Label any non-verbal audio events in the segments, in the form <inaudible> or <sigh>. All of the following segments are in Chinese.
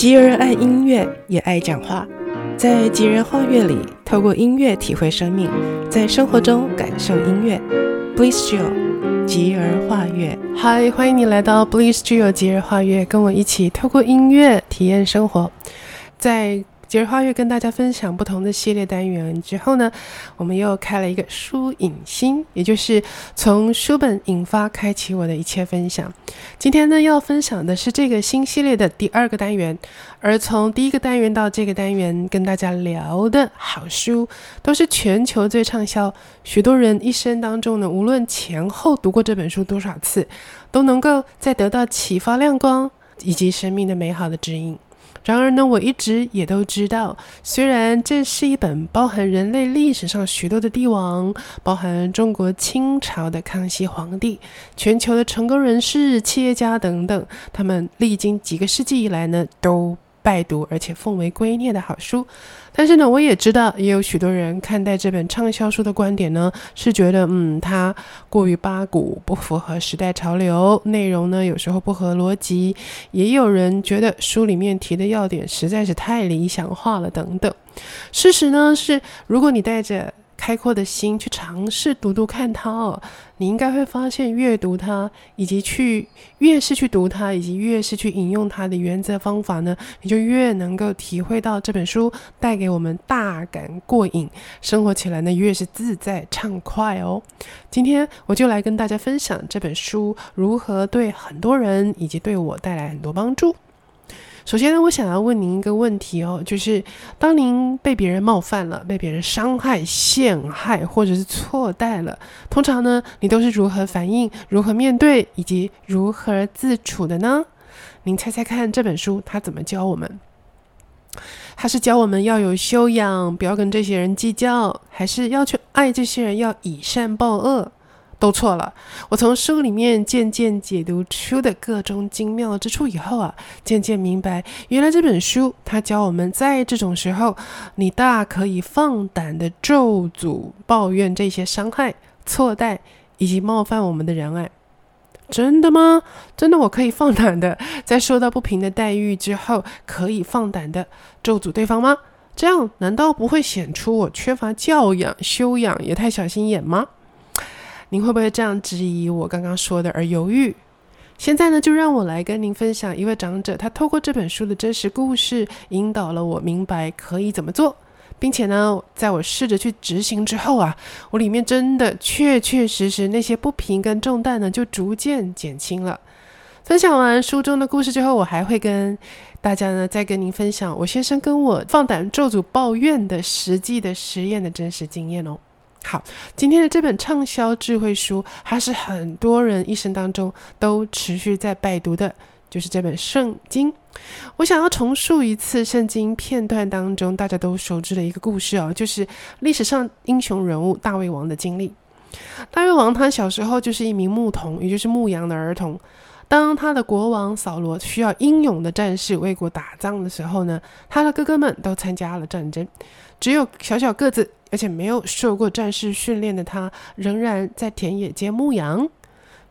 吉尔爱音乐，也爱讲话。在吉尔画乐里，透过音乐体会生命，在生活中感受音乐。Bliss Jill，吉尔画乐。嗨，欢迎你来到 Bliss Jill 吉尔画乐，跟我一起透过音乐体验生活。在吉儿花月跟大家分享不同的系列单元之后呢，我们又开了一个书引心，也就是从书本引发开启我的一切分享。今天呢，要分享的是这个新系列的第二个单元，而从第一个单元到这个单元跟大家聊的好书，都是全球最畅销，许多人一生当中呢，无论前后读过这本书多少次，都能够再得到启发、亮光以及生命的美好的指引。然而呢，我一直也都知道，虽然这是一本包含人类历史上许多的帝王，包含中国清朝的康熙皇帝，全球的成功人士、企业家等等，他们历经几个世纪以来呢，都拜读而且奉为圭臬的好书，但是呢，我也知道，也有许多人看待这本畅销书的观点呢，是觉得，嗯，它过于八股，不符合时代潮流，内容呢有时候不合逻辑，也有人觉得书里面提的要点实在是太理想化了，等等。事实呢是，如果你带着开阔的心去尝试读读看它哦，你应该会发现，阅读它以及去越是去读它，以及越是去引用它的原则方法呢，你就越能够体会到这本书带给我们大感过瘾，生活起来呢越是自在畅快哦。今天我就来跟大家分享这本书如何对很多人以及对我带来很多帮助。首先呢，我想要问您一个问题哦，就是当您被别人冒犯了、被别人伤害、陷害或者是错待了，通常呢，你都是如何反应、如何面对以及如何自处的呢？您猜猜看，这本书它怎么教我们？它是教我们要有修养，不要跟这些人计较，还是要去爱这些人，要以善报恶？都错了。我从书里面渐渐解读出的各种精妙之处以后啊，渐渐明白，原来这本书它教我们在这种时候，你大可以放胆的咒诅、抱怨这些伤害、错待以及冒犯我们的人。哎，真的吗？真的，我可以放胆的在受到不平的待遇之后，可以放胆的咒诅对方吗？这样难道不会显出我缺乏教养、修养，也太小心眼吗？您会不会这样质疑我刚刚说的而犹豫？现在呢，就让我来跟您分享一位长者，他透过这本书的真实故事，引导了我明白可以怎么做，并且呢，在我试着去执行之后啊，我里面真的确确实实那些不平跟重担呢，就逐渐减轻了。分享完书中的故事之后，我还会跟大家呢，再跟您分享我先生跟我放胆咒诅抱怨的实际的实验的真实经验哦。好，今天的这本畅销智慧书，它是很多人一生当中都持续在拜读的，就是这本圣经。我想要重述一次圣经片段当中大家都熟知的一个故事哦，就是历史上英雄人物大卫王的经历。大卫王他小时候就是一名牧童，也就是牧羊的儿童。当他的国王扫罗需要英勇的战士为国打仗的时候呢，他的哥哥们都参加了战争，只有小小个子而且没有受过战士训练的他，仍然在田野间牧羊。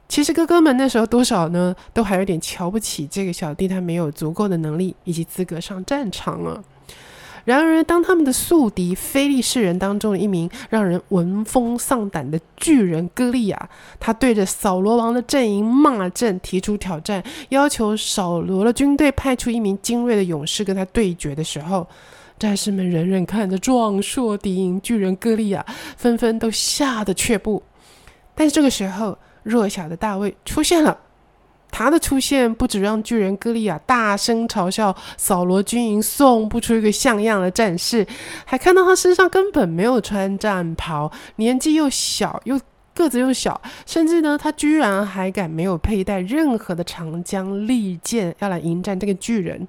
其实哥哥们那时候多少呢，都还有点瞧不起这个小弟，他没有足够的能力以及资格上战场啊。然而，当他们的宿敌非利士人当中的一名让人闻风丧胆的巨人歌利亚，他对着扫罗王的阵营骂阵，提出挑战，要求扫罗的军队派出一名精锐的勇士跟他对决的时候，战士们人人看着壮硕敌营巨人歌利亚，纷纷都吓得却步。但是这个时候，弱小的大卫出现了。他的出现不止让巨人歌利亚大声嘲笑扫罗军营送不出一个像样的战士，还看到他身上根本没有穿战袍，年纪又小又个子又小，甚至呢，他居然还敢没有佩戴任何的长枪利剑要来迎战这个巨人。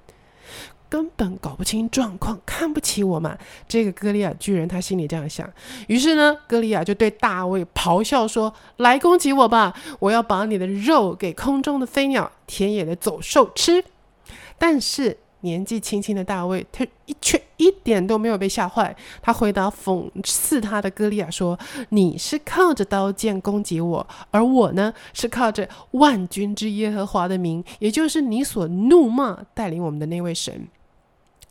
根本搞不清状况，看不起我嘛！这个歌利亚巨人他心里这样想。于是呢，歌利亚就对大卫咆哮说：“来攻击我吧！我要把你的肉给空中的飞鸟、田野的走兽吃。”但是年纪轻轻的大卫，他一却一点都没有被吓坏。他回答讽刺他的歌利亚说：“你是靠着刀剑攻击我，而我呢，是靠着万军之耶和华的名，也就是你所怒骂带领我们的那位神。”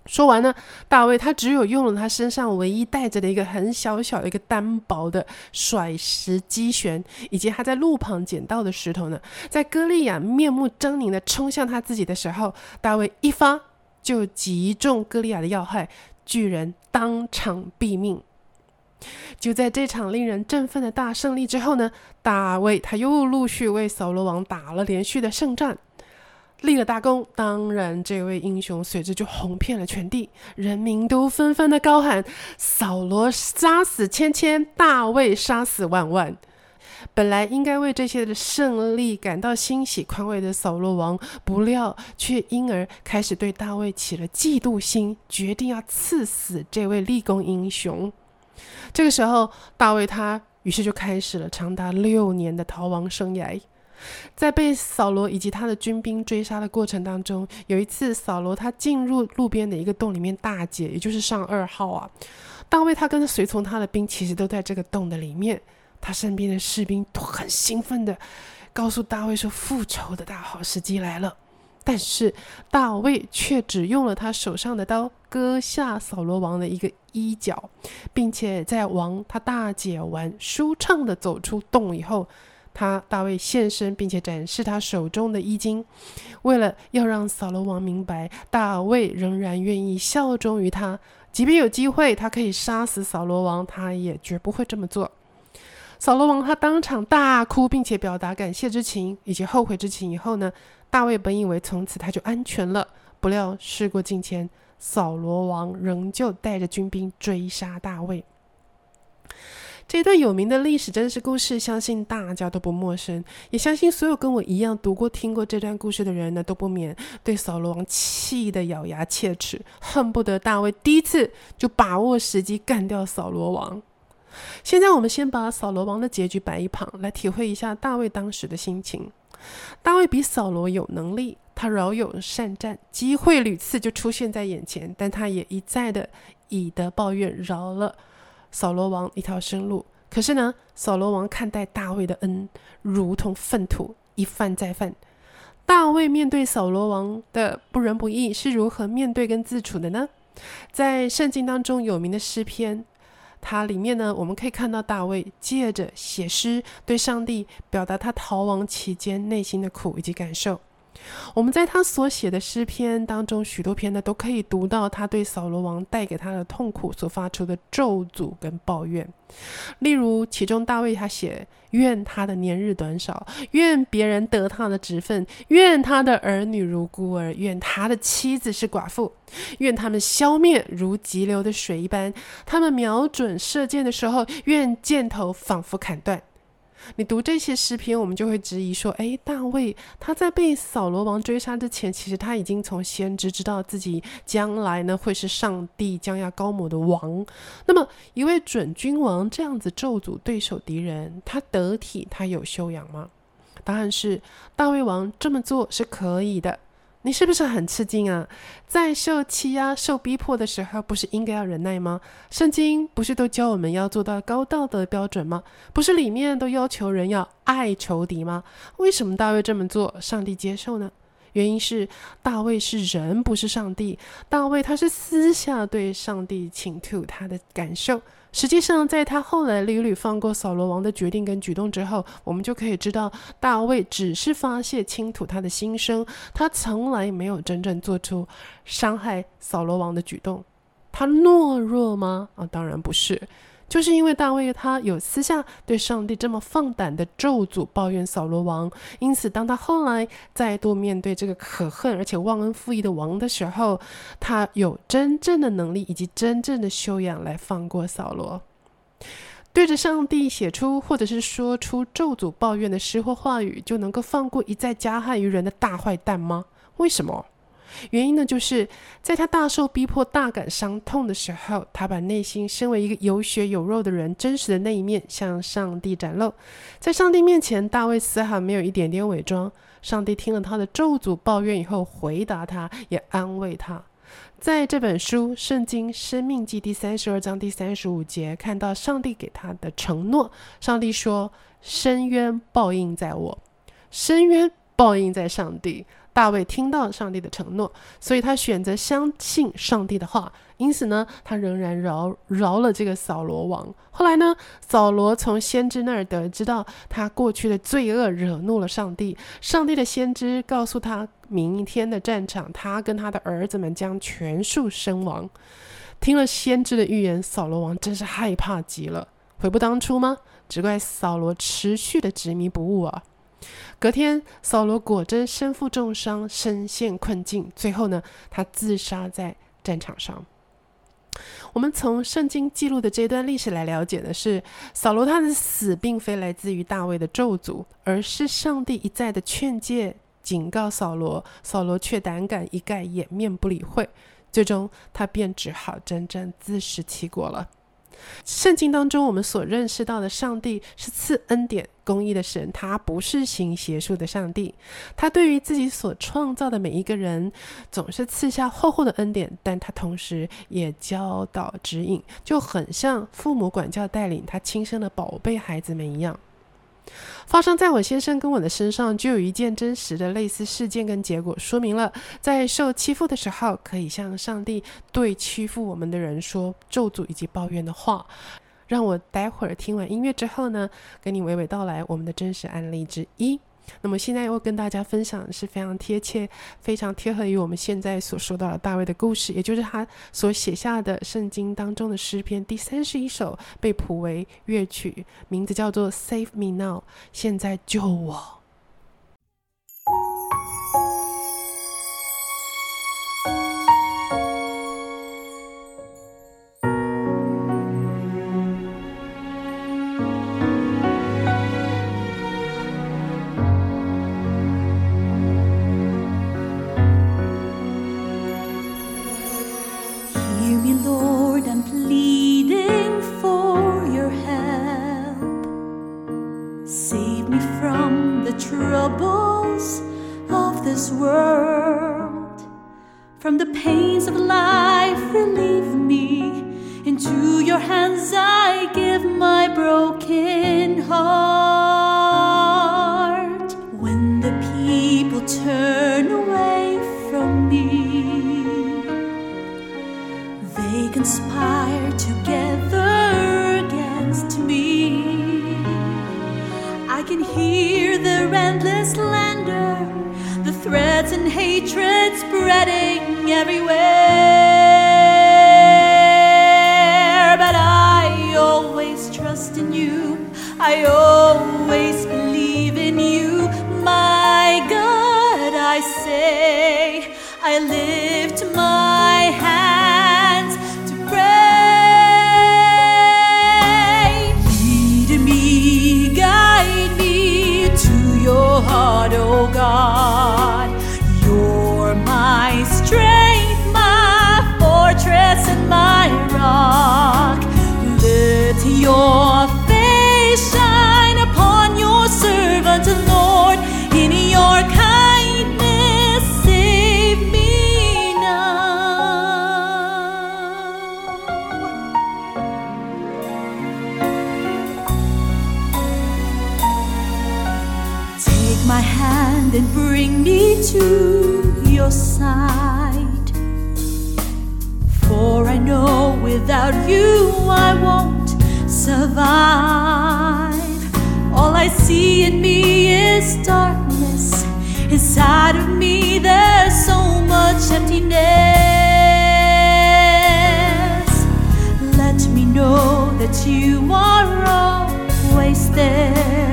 说完呢，大卫他只有用了他身上唯一带着的一个很小小的一个单薄的甩石机旋，以及他在路旁捡到的石头呢，在歌利亚面目狰狞的冲向他自己的时候，大卫一发就击中歌利亚的要害，巨人当场毙命。就在这场令人振奋的大胜利之后呢，大卫他又陆续为扫罗王打了连续的胜仗。立了大功，当然这位英雄随之就红遍了全地，人民都纷纷的高喊：“扫罗杀死千千，大卫杀死万万。”本来应该为这些的胜利感到欣喜宽慰的扫罗王，不料却因而开始对大卫起了嫉妒心，决定要刺死这位立功英雄。这个时候，大卫他于是就开始了长达六年的逃亡生涯。在被扫罗以及他的军兵追杀的过程当中，有一次扫罗他进入路边的一个洞里面大解，也就是上二号啊。大卫他跟随从他的兵其实都在这个洞的里面，他身边的士兵都很兴奋的告诉大卫说，复仇的大好时机来了。但是大卫却只用了他手上的刀割下扫罗王的一个衣角，并且在王他大解完，舒畅的走出洞以后。他大卫现身，并且展示他手中的衣襟，为了要让扫罗王明白，大卫仍然愿意效忠于他，即便有机会他可以杀死扫罗王，他也绝不会这么做。扫罗王他当场大哭，并且表达感谢之情以及后悔之情以后呢，大卫本以为从此他就安全了，不料事过境迁，扫罗王仍旧带着军兵追杀大卫。这段有名的历史真实故事，相信大家都不陌生，也相信所有跟我一样读过、听过这段故事的人呢，都不免对扫罗王气得咬牙切齿，恨不得大卫第一次就把握时机干掉扫罗王。现在我们先把扫罗王的结局摆一旁，来体会一下大卫当时的心情。大卫比扫罗有能力，他饶有善战，机会屡次就出现在眼前，但他也一再的以德报怨，饶了。扫罗王一条生路，可是呢，扫罗王看待大卫的恩如同粪土，一犯再犯。大卫面对扫罗王的不仁不义是如何面对跟自处的呢？在圣经当中有名的诗篇，它里面呢，我们可以看到大卫借着写诗对上帝表达他逃亡期间内心的苦以及感受。我们在他所写的诗篇当中，许多篇呢都可以读到他对扫罗王带给他的痛苦所发出的咒诅跟抱怨。例如，其中大卫他写：“愿他的年日短少，愿别人得他的职分，愿他的儿女如孤儿，愿他的妻子是寡妇，愿他们消灭如急流的水一般。他们瞄准射箭的时候，愿箭头仿佛砍断。”你读这些诗篇，我们就会质疑说：诶，大卫他在被扫罗王追杀之前，其实他已经从先知知道自己将来呢会是上帝将要高抹的王。那么，一位准君王这样子咒诅对手敌人，他得体，他有修养吗？答案是，大卫王这么做是可以的。你是不是很吃惊啊？在受欺压、受逼迫的时候，不是应该要忍耐吗？圣经不是都教我们要做到高道德标准吗？不是里面都要求人要爱仇敌吗？为什么大卫这么做，上帝接受呢？原因是大卫是人，不是上帝。大卫他是私下对上帝倾吐他的感受。实际上，在他后来屡屡放过扫罗王的决定跟举动之后，我们就可以知道，大卫只是发泄倾吐他的心声，他从来没有真正做出伤害扫罗王的举动。他懦弱吗？啊，当然不是。就是因为大卫他有私下对上帝这么放胆的咒诅抱怨扫罗王，因此当他后来再度面对这个可恨而且忘恩负义的王的时候，他有真正的能力以及真正的修养来放过扫罗。对着上帝写出或者是说出咒诅抱怨的诗或话语，就能够放过一再加害于人的大坏蛋吗？为什么？原因呢，就是在他大受逼迫、大感伤痛的时候，他把内心身为一个有血有肉的人真实的那一面向上帝展露。在上帝面前，大卫丝毫没有一点点伪装。上帝听了他的咒诅抱怨以后，回答他，也安慰他。在这本书《圣经·生命记》第三十二章第三十五节，看到上帝给他的承诺。上帝说：“深渊报应在我，深渊报应在上帝。”大卫听到上帝的承诺，所以他选择相信上帝的话。因此呢，他仍然饶饶了这个扫罗王。后来呢，扫罗从先知那儿得知到他过去的罪恶惹怒了上帝。上帝的先知告诉他，明天的战场，他跟他的儿子们将全数身亡。听了先知的预言，扫罗王真是害怕极了。悔不当初吗？只怪扫罗持续的执迷不悟啊！隔天，扫罗果真身负重伤，身陷困境。最后呢，他自杀在战场上。我们从圣经记录的这段历史来了解的是，扫罗他的死并非来自于大卫的咒诅，而是上帝一再的劝诫、警告扫罗，扫罗却胆敢一概掩面不理会，最终他便只好真正自食其果了。圣经当中，我们所认识到的上帝是赐恩典、公义的神，他不是行邪术的上帝。他对于自己所创造的每一个人，总是赐下厚厚的恩典，但他同时也教导指引，就很像父母管教带领他亲生的宝贝孩子们一样。发生在我先生跟我的身上，就有一件真实的类似事件跟结果，说明了在受欺负的时候，可以向上帝对欺负我们的人说咒诅以及抱怨的话。让我待会儿听完音乐之后呢，跟你娓娓道来我们的真实案例之一。那么现在要跟大家分享的是非常贴切、非常贴合于我们现在所说到的大卫的故事，也就是他所写下的圣经当中的诗篇第三十一首，被谱为乐曲，名字叫做《Save Me Now》，现在救我。my hand and bring me to your side. For I know without you I won't survive. All I see in me is darkness. Inside of me, there's so much emptiness. Let me know that you are always there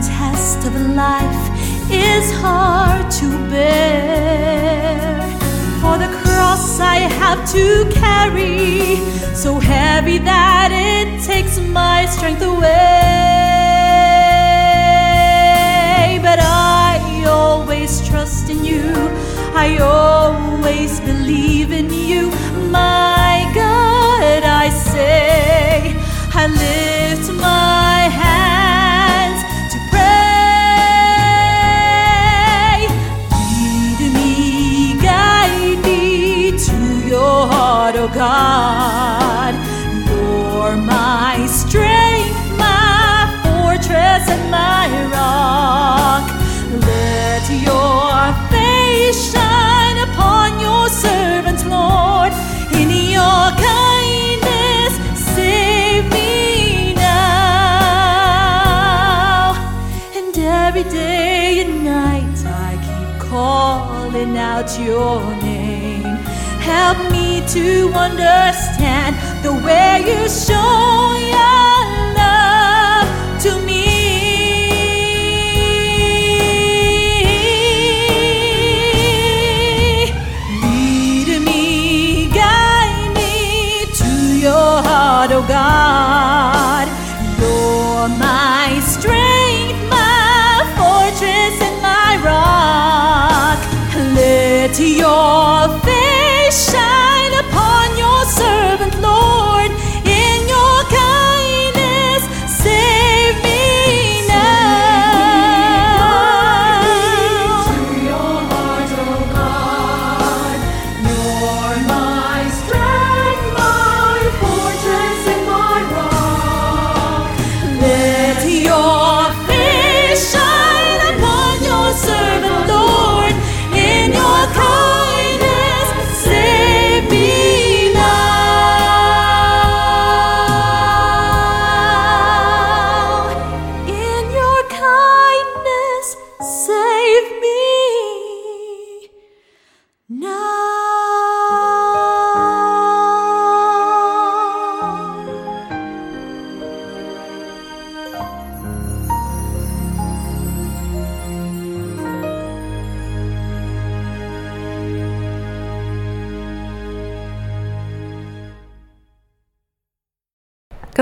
the test of life is hard to bear. For the cross I have to carry, so heavy that it takes my strength away. But I always your name. Help me to understand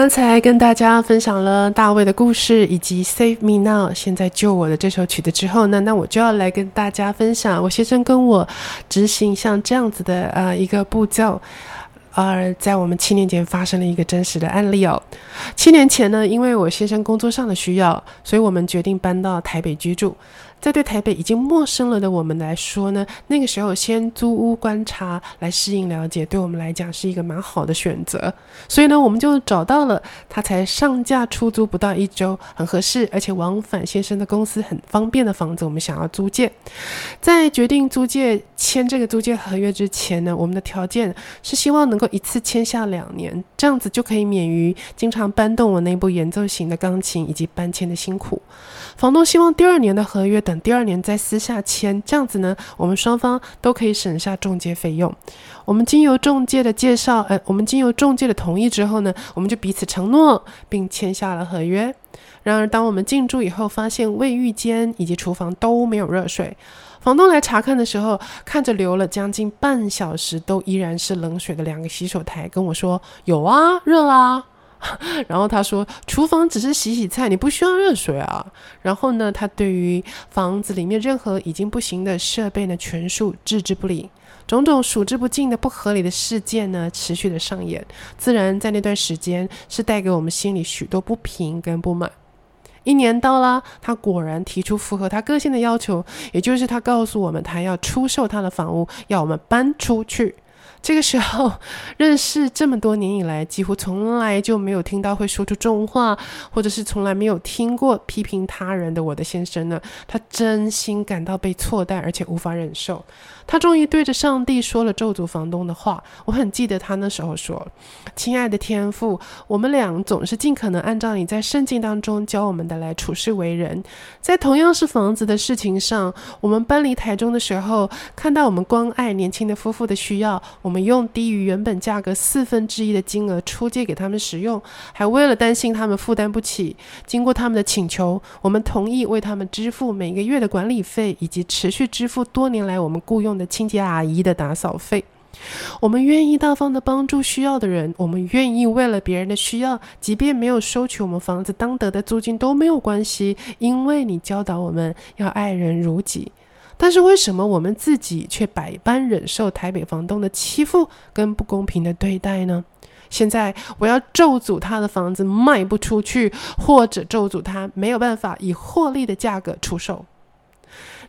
刚才跟大家分享了大卫的故事以及《Save Me Now》，现在救我的这首曲子之后呢，那我就要来跟大家分享我先生跟我执行像这样子的呃一个步骤。而在我们七年前发生了一个真实的案例哦。七年前呢，因为我先生工作上的需要，所以我们决定搬到台北居住。在对台北已经陌生了的我们来说呢，那个时候先租屋观察来适应了解，对我们来讲是一个蛮好的选择。所以呢，我们就找到了他才上架出租不到一周，很合适，而且往返先生的公司很方便的房子，我们想要租借。在决定租借签这个租借合约之前呢，我们的条件是希望能够一次签下两年，这样子就可以免于经常搬动我那部演奏型的钢琴以及搬迁的辛苦。房东希望第二年的合约等第二年再私下签，这样子呢，我们双方都可以省下中介费用。我们经由中介的介绍，呃，我们经由中介的同意之后呢，我们就彼此承诺并签下了合约。然而，当我们进驻以后，发现卫浴间以及厨房都没有热水。房东来查看的时候，看着流了将近半小时都依然是冷水的两个洗手台，跟我说：“有啊，热啊。” <laughs> 然后他说：“厨房只是洗洗菜，你不需要热水啊。”然后呢，他对于房子里面任何已经不行的设备呢，全数置之不理。种种数之不尽的不合理的事件呢，持续的上演。自然在那段时间是带给我们心里许多不平跟不满。一年到了，他果然提出符合他个性的要求，也就是他告诉我们，他要出售他的房屋，要我们搬出去。这个时候，认识这么多年以来，几乎从来就没有听到会说出重话，或者是从来没有听过批评他人的我的先生呢，他真心感到被错待，而且无法忍受。他终于对着上帝说了咒诅房东的话。我很记得他那时候说：“亲爱的天父，我们俩总是尽可能按照你在圣经当中教我们的来处事为人。在同样是房子的事情上，我们搬离台中的时候，看到我们关爱年轻的夫妇的需要，我们用低于原本价格四分之一的金额出借给他们使用，还为了担心他们负担不起，经过他们的请求，我们同意为他们支付每个月的管理费，以及持续支付多年来我们雇用的清洁阿姨的打扫费。我们愿意大方的帮助需要的人，我们愿意为了别人的需要，即便没有收取我们房子当得的租金都没有关系，因为你教导我们要爱人如己。但是为什么我们自己却百般忍受台北房东的欺负跟不公平的对待呢？现在我要咒诅他的房子卖不出去，或者咒诅他没有办法以获利的价格出售。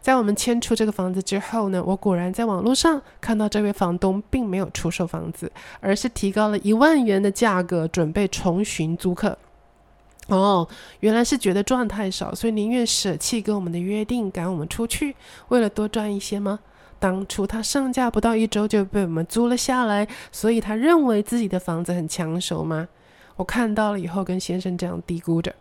在我们迁出这个房子之后呢，我果然在网络上看到这位房东并没有出售房子，而是提高了一万元的价格，准备重寻租客。哦，原来是觉得赚太少，所以宁愿舍弃跟我们的约定，赶我们出去，为了多赚一些吗？当初他上架不到一周就被我们租了下来，所以他认为自己的房子很抢手吗？我看到了以后，跟先生这样嘀咕着。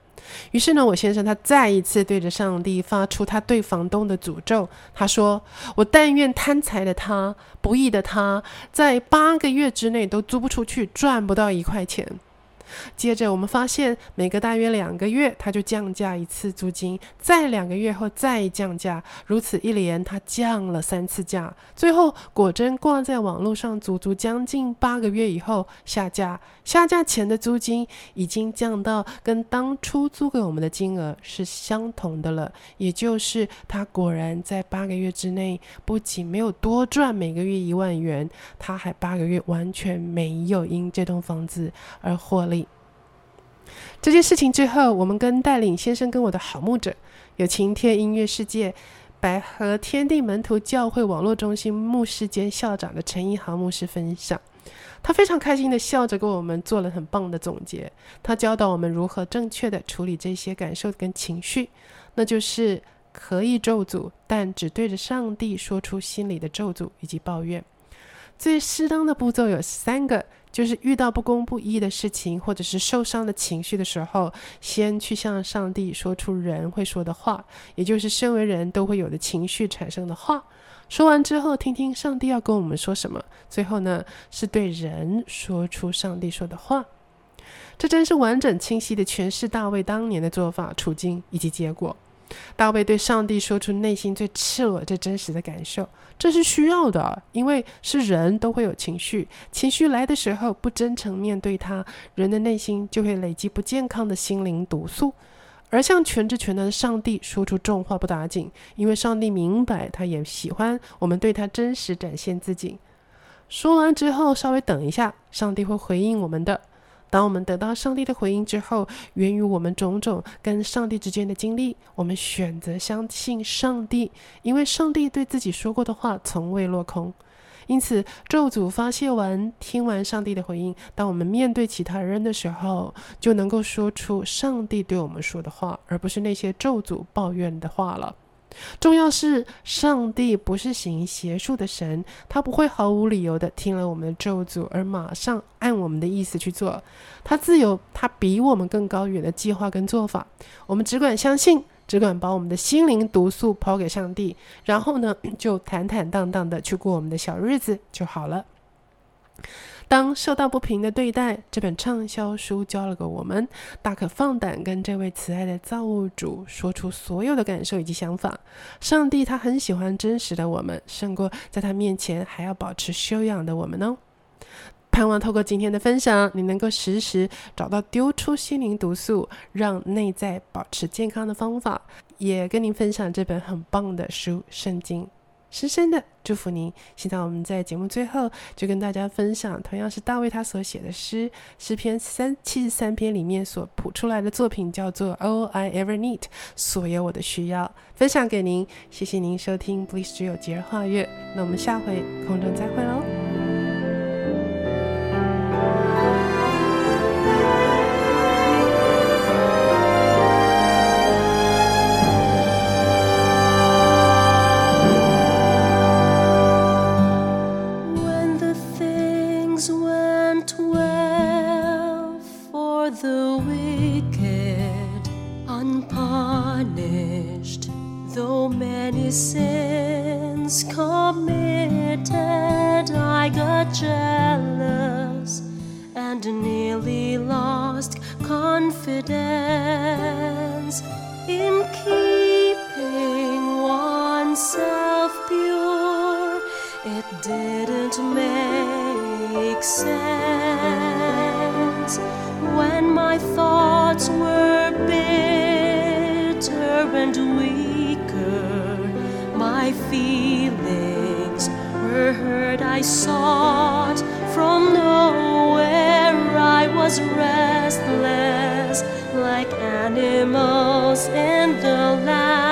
于是呢，我先生他再一次对着上帝发出他对房东的诅咒。他说：“我但愿贪财的他、不义的他，在八个月之内都租不出去，赚不到一块钱。”接着，我们发现每隔大约两个月，他就降价一次租金，再两个月后再降价，如此一连，他降了三次价。最后，果真挂在网络上足足将近八个月以后下架。下架前的租金已经降到跟当初租给我们的金额是相同的了，也就是他果然在八个月之内，不仅没有多赚每个月一万元，他还八个月完全没有因这栋房子而获利。这件事情之后，我们跟带领先生跟我的好牧者，有晴天音乐世界百合天地门徒教会网络中心牧师兼校长的陈一豪牧师分享，他非常开心地笑着跟我们做了很棒的总结。他教导我们如何正确地处理这些感受跟情绪，那就是可以咒诅，但只对着上帝说出心里的咒诅以及抱怨。最适当的步骤有三个。就是遇到不公不义的事情，或者是受伤的情绪的时候，先去向上帝说出人会说的话，也就是身为人都会有的情绪产生的话。说完之后，听听上帝要跟我们说什么。最后呢，是对人说出上帝说的话。这真是完整清晰的诠释大卫当年的做法、处境以及结果。大卫对上帝说出内心最赤裸、最真实的感受，这是需要的，因为是人都会有情绪，情绪来的时候不真诚面对他，人的内心就会累积不健康的心灵毒素。而向全知全能的上帝说出重话不打紧，因为上帝明白，他也喜欢我们对他真实展现自己。说完之后，稍微等一下，上帝会回应我们的。当我们得到上帝的回应之后，源于我们种种跟上帝之间的经历，我们选择相信上帝，因为上帝对自己说过的话从未落空。因此，咒诅发泄完，听完上帝的回应，当我们面对其他人的时候，就能够说出上帝对我们说的话，而不是那些咒诅抱怨的话了。重要是，上帝不是行邪术的神，他不会毫无理由的听了我们的咒诅而马上按我们的意思去做。他自有他比我们更高远的计划跟做法。我们只管相信，只管把我们的心灵毒素抛给上帝，然后呢，就坦坦荡荡的去过我们的小日子就好了。当受到不平的对待，这本畅销书教了个我们，大可放胆跟这位慈爱的造物主说出所有的感受以及想法。上帝他很喜欢真实的我们，胜过在他面前还要保持修养的我们哦。盼望透过今天的分享，你能够时时找到丢出心灵毒素，让内在保持健康的方法。也跟您分享这本很棒的书《圣经》。深深的祝福您。现在我们在节目最后就跟大家分享，同样是大卫他所写的诗，诗篇三七十三篇里面所谱出来的作品，叫做 All I Ever Need，所有我的需要，分享给您。谢谢您收听 Bliss 只有节日画月，那我们下回空中再会喽。the wicked unpunished, though many sins committed. I got jealous and nearly lost confidence in keeping oneself pure. It didn't make sense when my thoughts were bitter and weaker, my feelings were hurt. I sought from nowhere, I was restless like animals in the land.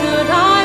good I?